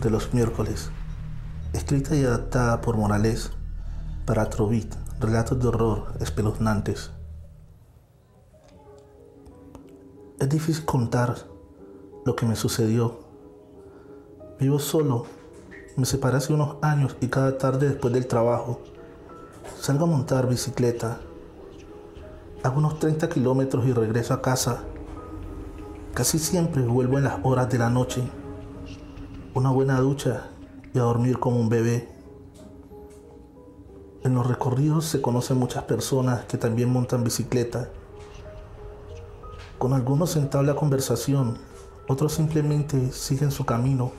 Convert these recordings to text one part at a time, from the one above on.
De los miércoles. Escrita y adaptada por Morales para Trovit, relatos de horror espeluznantes. Es difícil contar lo que me sucedió. Vivo solo, me separé hace unos años y cada tarde después del trabajo salgo a montar bicicleta. Hago unos 30 kilómetros y regreso a casa. Casi siempre vuelvo en las horas de la noche una buena ducha y a dormir como un bebé. En los recorridos se conocen muchas personas que también montan bicicleta. Con algunos se entabla conversación, otros simplemente siguen su camino.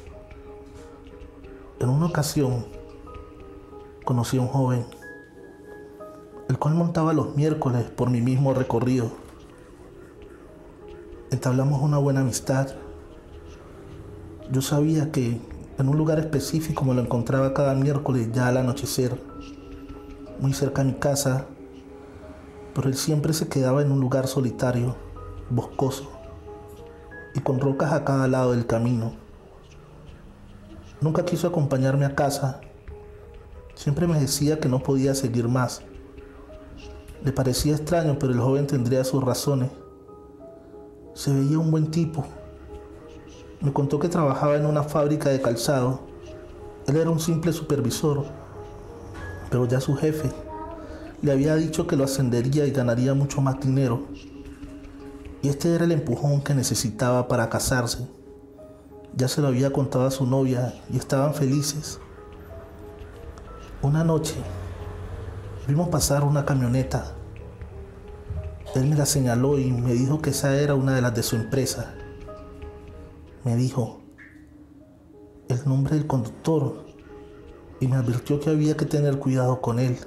En una ocasión conocí a un joven, el cual montaba los miércoles por mi mismo recorrido. Entablamos una buena amistad yo sabía que en un lugar específico me lo encontraba cada miércoles ya al anochecer, muy cerca de mi casa, pero él siempre se quedaba en un lugar solitario, boscoso y con rocas a cada lado del camino. Nunca quiso acompañarme a casa, siempre me decía que no podía seguir más. Le parecía extraño, pero el joven tendría sus razones. Se veía un buen tipo, me contó que trabajaba en una fábrica de calzado. Él era un simple supervisor, pero ya su jefe le había dicho que lo ascendería y ganaría mucho más dinero. Y este era el empujón que necesitaba para casarse. Ya se lo había contado a su novia y estaban felices. Una noche vimos pasar una camioneta. Él me la señaló y me dijo que esa era una de las de su empresa me dijo el nombre del conductor y me advirtió que había que tener cuidado con él.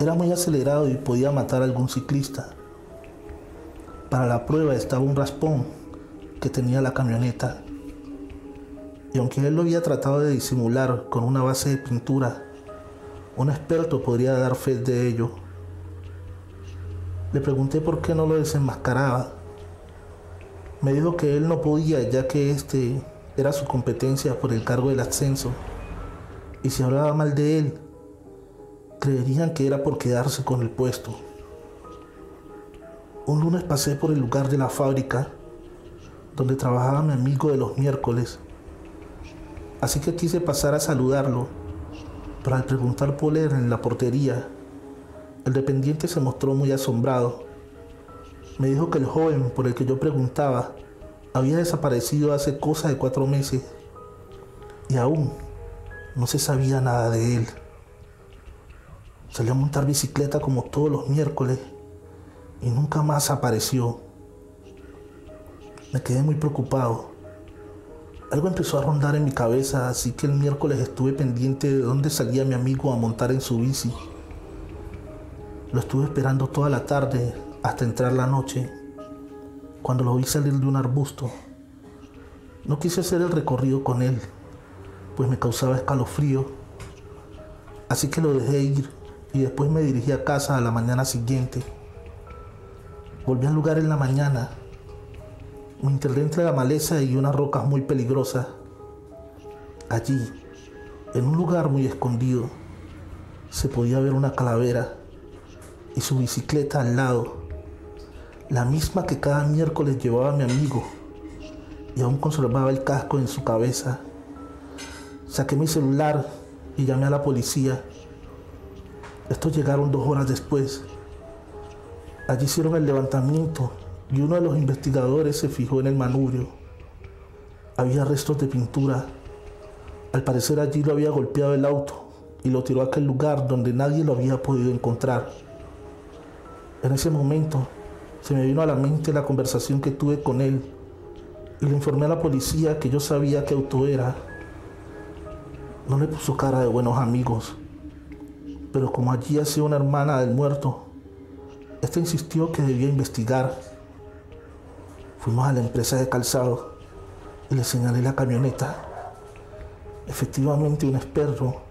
Era muy acelerado y podía matar a algún ciclista. Para la prueba estaba un raspón que tenía la camioneta. Y aunque él lo había tratado de disimular con una base de pintura, un experto podría dar fe de ello. Le pregunté por qué no lo desenmascaraba me dijo que él no podía ya que este era su competencia por el cargo del ascenso. Y si hablaba mal de él, creerían que era por quedarse con el puesto. Un lunes pasé por el lugar de la fábrica donde trabajaba mi amigo de los miércoles. Así que quise pasar a saludarlo, pero al preguntar por él en la portería, el dependiente se mostró muy asombrado me dijo que el joven por el que yo preguntaba había desaparecido hace cosa de cuatro meses y aún no se sabía nada de él. Salió a montar bicicleta como todos los miércoles y nunca más apareció. Me quedé muy preocupado. Algo empezó a rondar en mi cabeza, así que el miércoles estuve pendiente de dónde salía mi amigo a montar en su bici. Lo estuve esperando toda la tarde hasta entrar la noche, cuando lo vi salir de un arbusto. No quise hacer el recorrido con él, pues me causaba escalofrío. Así que lo dejé ir y después me dirigí a casa a la mañana siguiente. Volví al lugar en la mañana. Me enterré entre la maleza y unas rocas muy peligrosas. Allí, en un lugar muy escondido, se podía ver una calavera y su bicicleta al lado la misma que cada miércoles llevaba mi amigo, y aún conservaba el casco en su cabeza. Saqué mi celular y llamé a la policía. Estos llegaron dos horas después. Allí hicieron el levantamiento y uno de los investigadores se fijó en el manubrio. Había restos de pintura. Al parecer allí lo había golpeado el auto y lo tiró a aquel lugar donde nadie lo había podido encontrar. En ese momento se me vino a la mente la conversación que tuve con él y le informé a la policía que yo sabía qué auto era. No le puso cara de buenos amigos, pero como allí hacía una hermana del muerto, esta insistió que debía investigar. Fuimos a la empresa de calzado y le señalé la camioneta. Efectivamente, un experto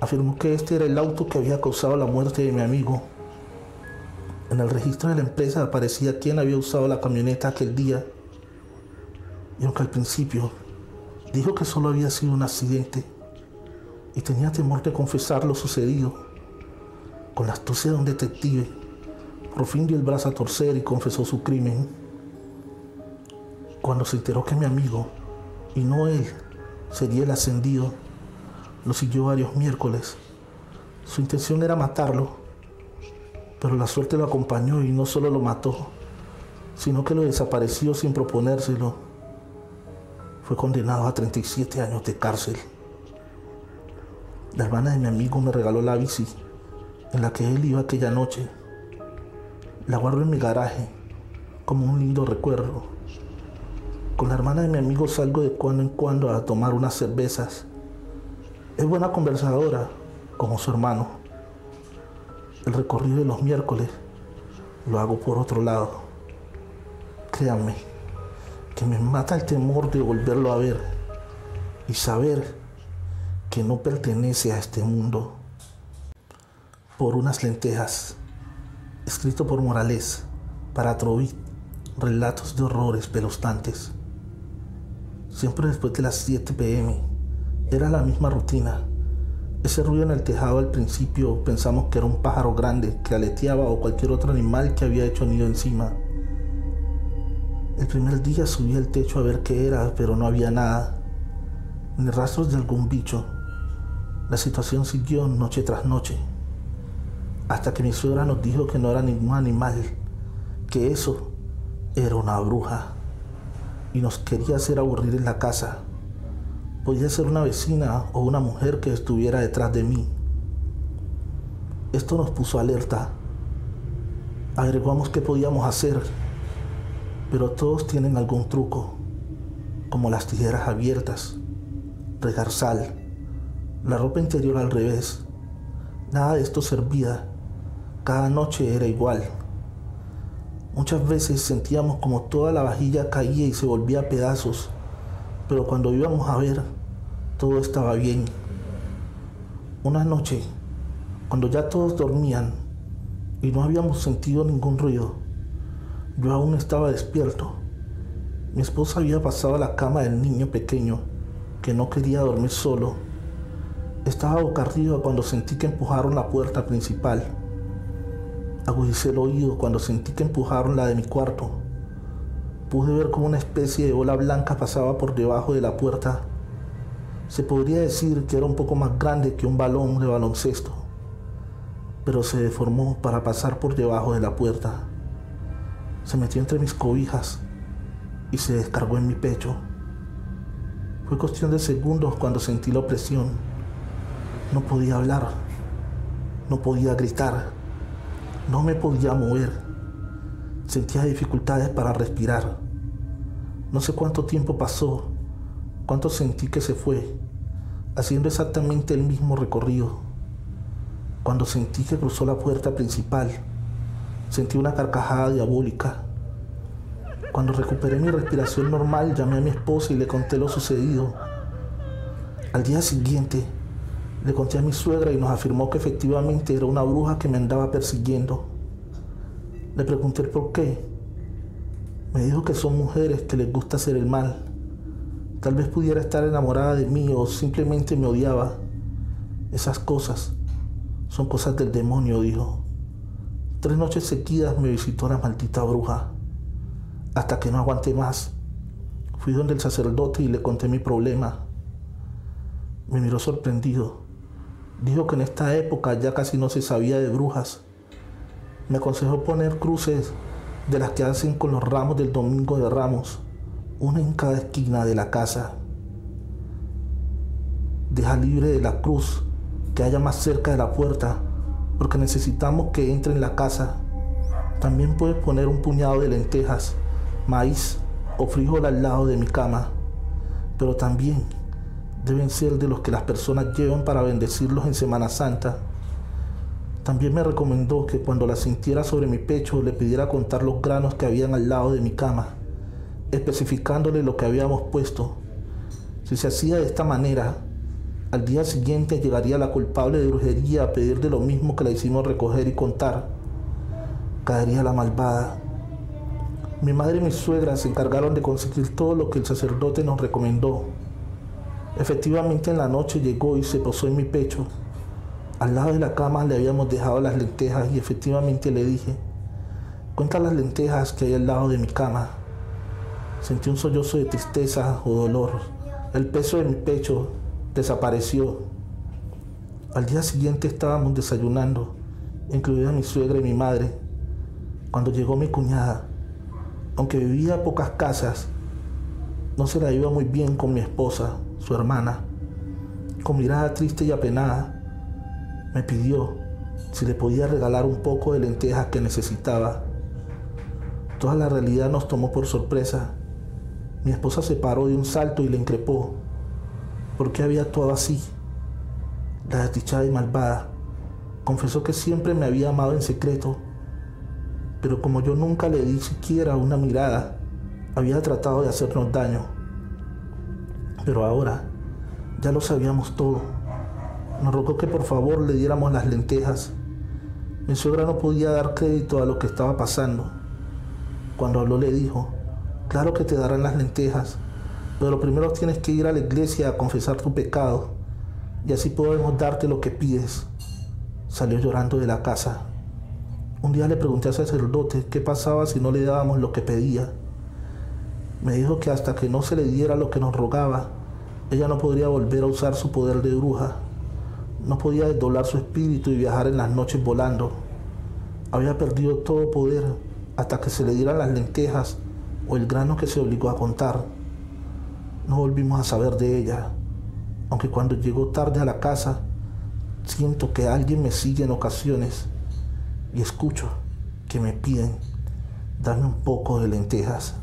afirmó que este era el auto que había causado la muerte de mi amigo. En el registro de la empresa aparecía quién había usado la camioneta aquel día. Y aunque al principio Dijo que solo había sido un accidente y tenía temor de confesar lo sucedido. Con la astucia de un detective, por fin dio el brazo a torcer y confesó su crimen. Cuando se enteró que mi amigo, y no él, sería el ascendido, lo siguió varios miércoles. Su intención era matarlo, pero la suerte lo acompañó y no solo lo mató, sino que lo desapareció sin proponérselo. Fue condenado a 37 años de cárcel. La hermana de mi amigo me regaló la bici en la que él iba aquella noche. La guardo en mi garaje como un lindo recuerdo. Con la hermana de mi amigo salgo de cuando en cuando a tomar unas cervezas. Es buena conversadora, como su hermano. El recorrido de los miércoles lo hago por otro lado. Créanme que me mata el temor de volverlo a ver y saber que no pertenece a este mundo por unas lentejas, escrito por Morales, para Trovit, relatos de horrores pelostantes. Siempre después de las 7 pm, era la misma rutina. Ese ruido en el tejado al principio pensamos que era un pájaro grande que aleteaba o cualquier otro animal que había hecho nido encima. El primer día subí al techo a ver qué era, pero no había nada, ni rastros de algún bicho. La situación siguió noche tras noche hasta que mi suegra nos dijo que no era ningún animal, que eso era una bruja y nos quería hacer aburrir en la casa. Podía ser una vecina o una mujer que estuviera detrás de mí. Esto nos puso alerta. Agregamos qué podíamos hacer, pero todos tienen algún truco, como las tijeras abiertas, regar sal, la ropa interior al revés. Nada de esto servía cada noche era igual. Muchas veces sentíamos como toda la vajilla caía y se volvía a pedazos, pero cuando íbamos a ver, todo estaba bien. Una noche, cuando ya todos dormían y no habíamos sentido ningún ruido, yo aún estaba despierto. Mi esposa había pasado a la cama del niño pequeño, que no quería dormir solo. Estaba boca arriba cuando sentí que empujaron la puerta principal. Agudicé el oído cuando sentí que empujaron la de mi cuarto. Pude ver como una especie de ola blanca pasaba por debajo de la puerta. Se podría decir que era un poco más grande que un balón de baloncesto, pero se deformó para pasar por debajo de la puerta. Se metió entre mis cobijas y se descargó en mi pecho. Fue cuestión de segundos cuando sentí la opresión. No podía hablar, no podía gritar. No me podía mover. Sentía dificultades para respirar. No sé cuánto tiempo pasó, cuánto sentí que se fue, haciendo exactamente el mismo recorrido. Cuando sentí que cruzó la puerta principal, sentí una carcajada diabólica. Cuando recuperé mi respiración normal, llamé a mi esposa y le conté lo sucedido. Al día siguiente, le conté a mi suegra y nos afirmó que efectivamente era una bruja que me andaba persiguiendo. Le pregunté por qué. Me dijo que son mujeres que les gusta hacer el mal. Tal vez pudiera estar enamorada de mí o simplemente me odiaba. Esas cosas son cosas del demonio, dijo. Tres noches seguidas me visitó la maldita bruja. Hasta que no aguanté más. Fui donde el sacerdote y le conté mi problema. Me miró sorprendido. Dijo que en esta época ya casi no se sabía de brujas. Me aconsejó poner cruces de las que hacen con los ramos del domingo de ramos, una en cada esquina de la casa. Deja libre de la cruz que haya más cerca de la puerta, porque necesitamos que entre en la casa. También puedes poner un puñado de lentejas, maíz o frijol al lado de mi cama, pero también deben ser de los que las personas llevan para bendecirlos en Semana Santa. También me recomendó que cuando la sintiera sobre mi pecho le pidiera contar los granos que habían al lado de mi cama, especificándole lo que habíamos puesto. Si se hacía de esta manera, al día siguiente llegaría la culpable de brujería a pedirle lo mismo que la hicimos recoger y contar. Caería la malvada. Mi madre y mi suegra se encargaron de conseguir todo lo que el sacerdote nos recomendó Efectivamente en la noche llegó y se posó en mi pecho. Al lado de la cama le habíamos dejado las lentejas y efectivamente le dije, cuenta las lentejas que hay al lado de mi cama. Sentí un sollozo de tristeza o dolor. El peso de mi pecho desapareció. Al día siguiente estábamos desayunando, incluida mi suegra y mi madre, cuando llegó mi cuñada. Aunque vivía a pocas casas, no se la iba muy bien con mi esposa, su hermana. Con mirada triste y apenada, me pidió si le podía regalar un poco de lentejas que necesitaba. Toda la realidad nos tomó por sorpresa. Mi esposa se paró de un salto y le increpó. ¿Por qué había actuado así? La desdichada y malvada confesó que siempre me había amado en secreto, pero como yo nunca le di siquiera una mirada, había tratado de hacernos daño. Pero ahora ya lo sabíamos todo. Nos rogó que por favor le diéramos las lentejas. Mi suegra no podía dar crédito a lo que estaba pasando. Cuando habló le dijo, claro que te darán las lentejas, pero primero tienes que ir a la iglesia a confesar tu pecado y así podemos darte lo que pides. Salió llorando de la casa. Un día le pregunté al sacerdote qué pasaba si no le dábamos lo que pedía. Me dijo que hasta que no se le diera lo que nos rogaba, ella no podría volver a usar su poder de bruja. No podía desdoblar su espíritu y viajar en las noches volando. Había perdido todo poder hasta que se le dieran las lentejas o el grano que se obligó a contar. No volvimos a saber de ella, aunque cuando llegó tarde a la casa, siento que alguien me sigue en ocasiones y escucho que me piden, dame un poco de lentejas.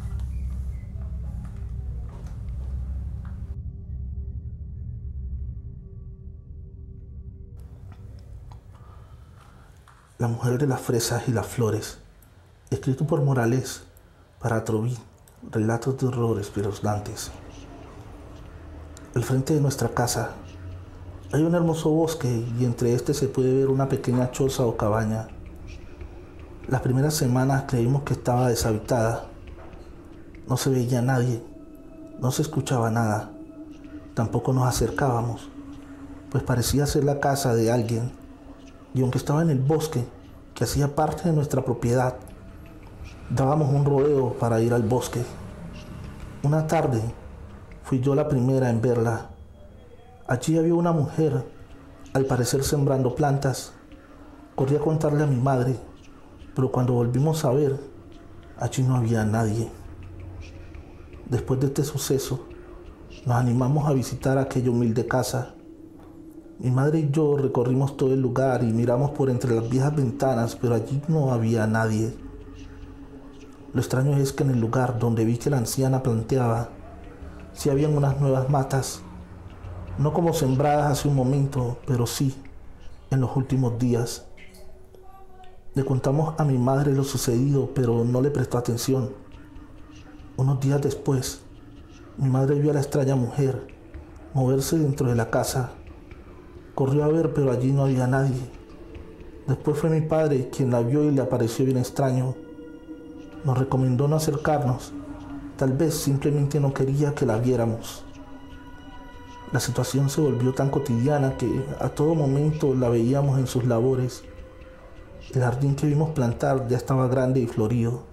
La mujer de las fresas y las flores, escrito por Morales para Troví, relatos de horrores espeluznantes. Al frente de nuestra casa hay un hermoso bosque y entre este se puede ver una pequeña choza o cabaña. Las primeras semanas creímos que estaba deshabitada. No se veía nadie, no se escuchaba nada, tampoco nos acercábamos, pues parecía ser la casa de alguien y aunque estaba en el bosque, que hacía parte de nuestra propiedad, dábamos un rodeo para ir al bosque. Una tarde fui yo la primera en verla. Allí había una mujer, al parecer sembrando plantas. Corrí a contarle a mi madre, pero cuando volvimos a ver, allí no había nadie. Después de este suceso, nos animamos a visitar aquella humilde casa mi madre y yo recorrimos todo el lugar y miramos por entre las viejas ventanas, pero allí no había nadie. Lo extraño es que en el lugar donde vi que la anciana planteaba, sí habían unas nuevas matas, no como sembradas hace un momento, pero sí en los últimos días. Le contamos a mi madre lo sucedido, pero no le prestó atención. Unos días después, mi madre vio a la extraña mujer moverse dentro de la casa Corrió a ver, pero allí no había nadie. Después fue mi padre quien la vio y le apareció bien extraño. Nos recomendó no acercarnos. Tal vez simplemente no quería que la viéramos. La situación se volvió tan cotidiana que a todo momento la veíamos en sus labores. El jardín que vimos plantar ya estaba grande y florido.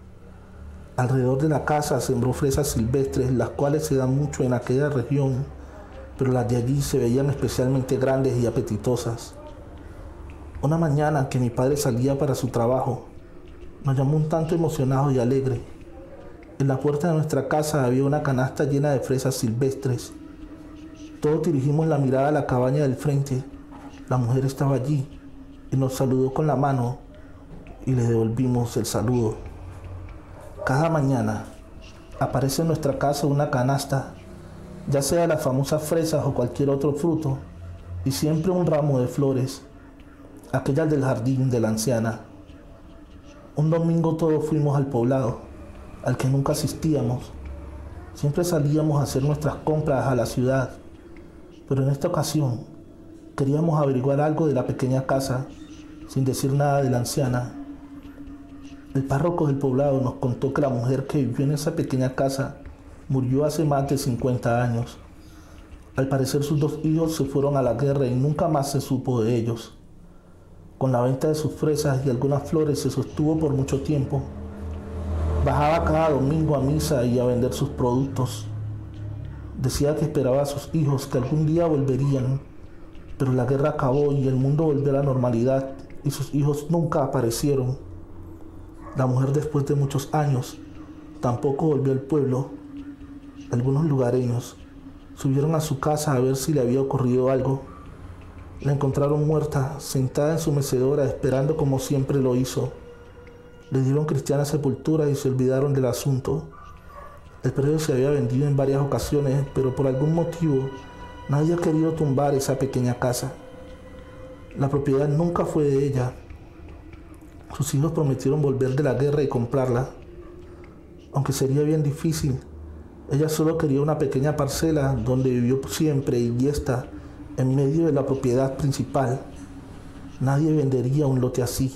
Alrededor de la casa sembró fresas silvestres, las cuales se dan mucho en aquella región pero las de allí se veían especialmente grandes y apetitosas. Una mañana que mi padre salía para su trabajo, nos llamó un tanto emocionado y alegre. En la puerta de nuestra casa había una canasta llena de fresas silvestres. Todos dirigimos la mirada a la cabaña del frente. La mujer estaba allí y nos saludó con la mano y le devolvimos el saludo. Cada mañana aparece en nuestra casa una canasta ya sea las famosas fresas o cualquier otro fruto, y siempre un ramo de flores, aquellas del jardín de la anciana. Un domingo todos fuimos al poblado, al que nunca asistíamos. Siempre salíamos a hacer nuestras compras a la ciudad, pero en esta ocasión queríamos averiguar algo de la pequeña casa, sin decir nada de la anciana. El párroco del poblado nos contó que la mujer que vivió en esa pequeña casa murió hace más de 50 años. Al parecer sus dos hijos se fueron a la guerra y nunca más se supo de ellos. Con la venta de sus fresas y algunas flores se sostuvo por mucho tiempo. Bajaba cada domingo a misa y a vender sus productos. Decía que esperaba a sus hijos que algún día volverían, pero la guerra acabó y el mundo volvió a la normalidad y sus hijos nunca aparecieron. La mujer después de muchos años tampoco volvió al pueblo. Algunos lugareños subieron a su casa a ver si le había ocurrido algo. La encontraron muerta, sentada en su mecedora, esperando como siempre lo hizo. Le dieron cristiana sepultura y se olvidaron del asunto. El predio se había vendido en varias ocasiones, pero por algún motivo nadie ha querido tumbar esa pequeña casa. La propiedad nunca fue de ella. Sus hijos prometieron volver de la guerra y comprarla, aunque sería bien difícil. Ella solo quería una pequeña parcela donde vivió siempre y está en medio de la propiedad principal. Nadie vendería un lote así.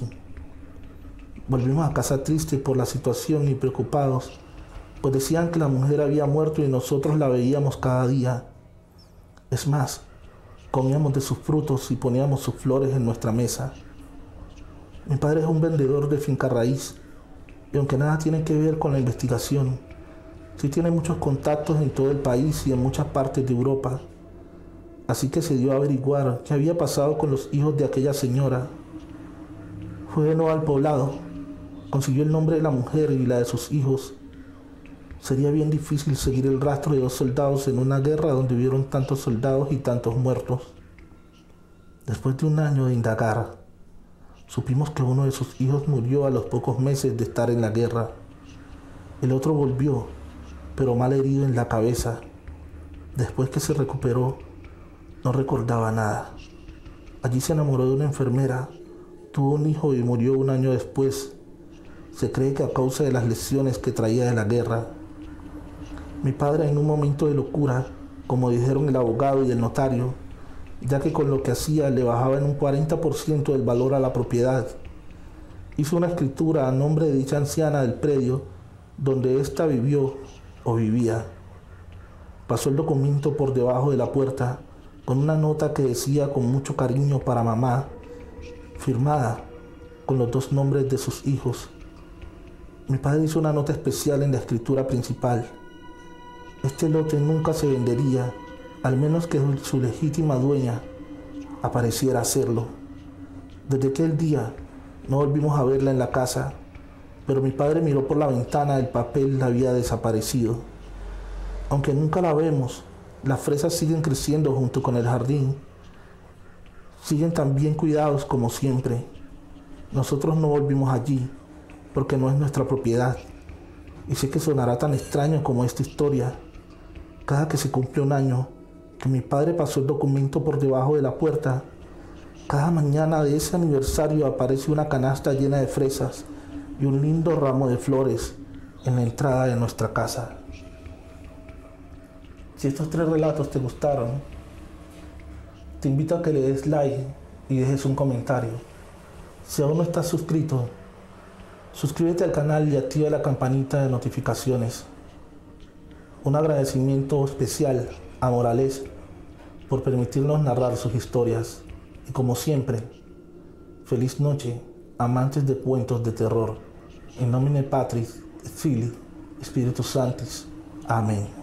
Volvimos a casa tristes por la situación y preocupados, pues decían que la mujer había muerto y nosotros la veíamos cada día. Es más, comíamos de sus frutos y poníamos sus flores en nuestra mesa. Mi padre es un vendedor de finca raíz y aunque nada tiene que ver con la investigación, sí tiene muchos contactos en todo el país y en muchas partes de Europa. Así que se dio a averiguar qué había pasado con los hijos de aquella señora. Fue de nuevo al poblado, consiguió el nombre de la mujer y la de sus hijos. Sería bien difícil seguir el rastro de dos soldados en una guerra donde hubieron tantos soldados y tantos muertos. Después de un año de indagar, supimos que uno de sus hijos murió a los pocos meses de estar en la guerra. El otro volvió, pero mal herido en la cabeza. Después que se recuperó, no recordaba nada. Allí se enamoró de una enfermera, tuvo un hijo y murió un año después. Se cree que a causa de las lesiones que traía de la guerra. Mi padre en un momento de locura, como dijeron el abogado y el notario, ya que con lo que hacía le bajaba en un 40% del valor a la propiedad, hizo una escritura a nombre de dicha anciana del predio donde ésta vivió o vivía. Pasó el documento por debajo de la puerta con una nota que decía con mucho cariño para mamá, firmada con los dos nombres de sus hijos. Mi padre hizo una nota especial en la escritura principal. Este lote nunca se vendería, al menos que su legítima dueña apareciera a hacerlo. Desde aquel día no volvimos a verla en la casa, pero mi padre miró por la ventana, el papel había desaparecido. Aunque nunca la vemos, las fresas siguen creciendo junto con el jardín. Siguen tan bien cuidados como siempre. Nosotros no volvimos allí porque no es nuestra propiedad. Y sé que sonará tan extraño como esta historia. Cada que se cumple un año que mi padre pasó el documento por debajo de la puerta, cada mañana de ese aniversario aparece una canasta llena de fresas y un lindo ramo de flores en la entrada de nuestra casa. Si estos tres relatos te gustaron, te invito a que le des like y dejes un comentario. Si aún no estás suscrito, suscríbete al canal y activa la campanita de notificaciones. Un agradecimiento especial a Morales por permitirnos narrar sus historias. Y como siempre, feliz noche, amantes de cuentos de terror. En nomine Patris, Fili, Espíritu Santis. Amén.